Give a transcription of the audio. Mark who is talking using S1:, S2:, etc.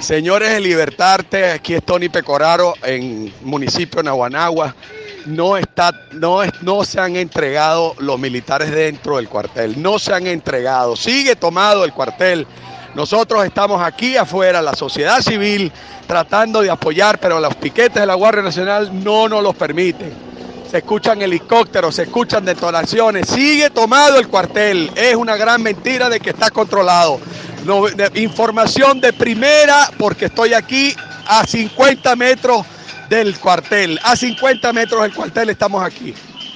S1: Señores de Libertarte, aquí es Tony Pecoraro en municipio de Naguanagua. No, está, no, no se han entregado los militares dentro del cuartel, no se han entregado, sigue tomado el cuartel. Nosotros estamos aquí afuera, la sociedad civil, tratando de apoyar, pero los piquetes de la Guardia Nacional no nos los permiten. Se escuchan helicópteros, se escuchan detonaciones, sigue tomado el cuartel. Es una gran mentira de que está controlado. Información de primera, porque estoy aquí a 50 metros del cuartel. A 50 metros del cuartel estamos aquí.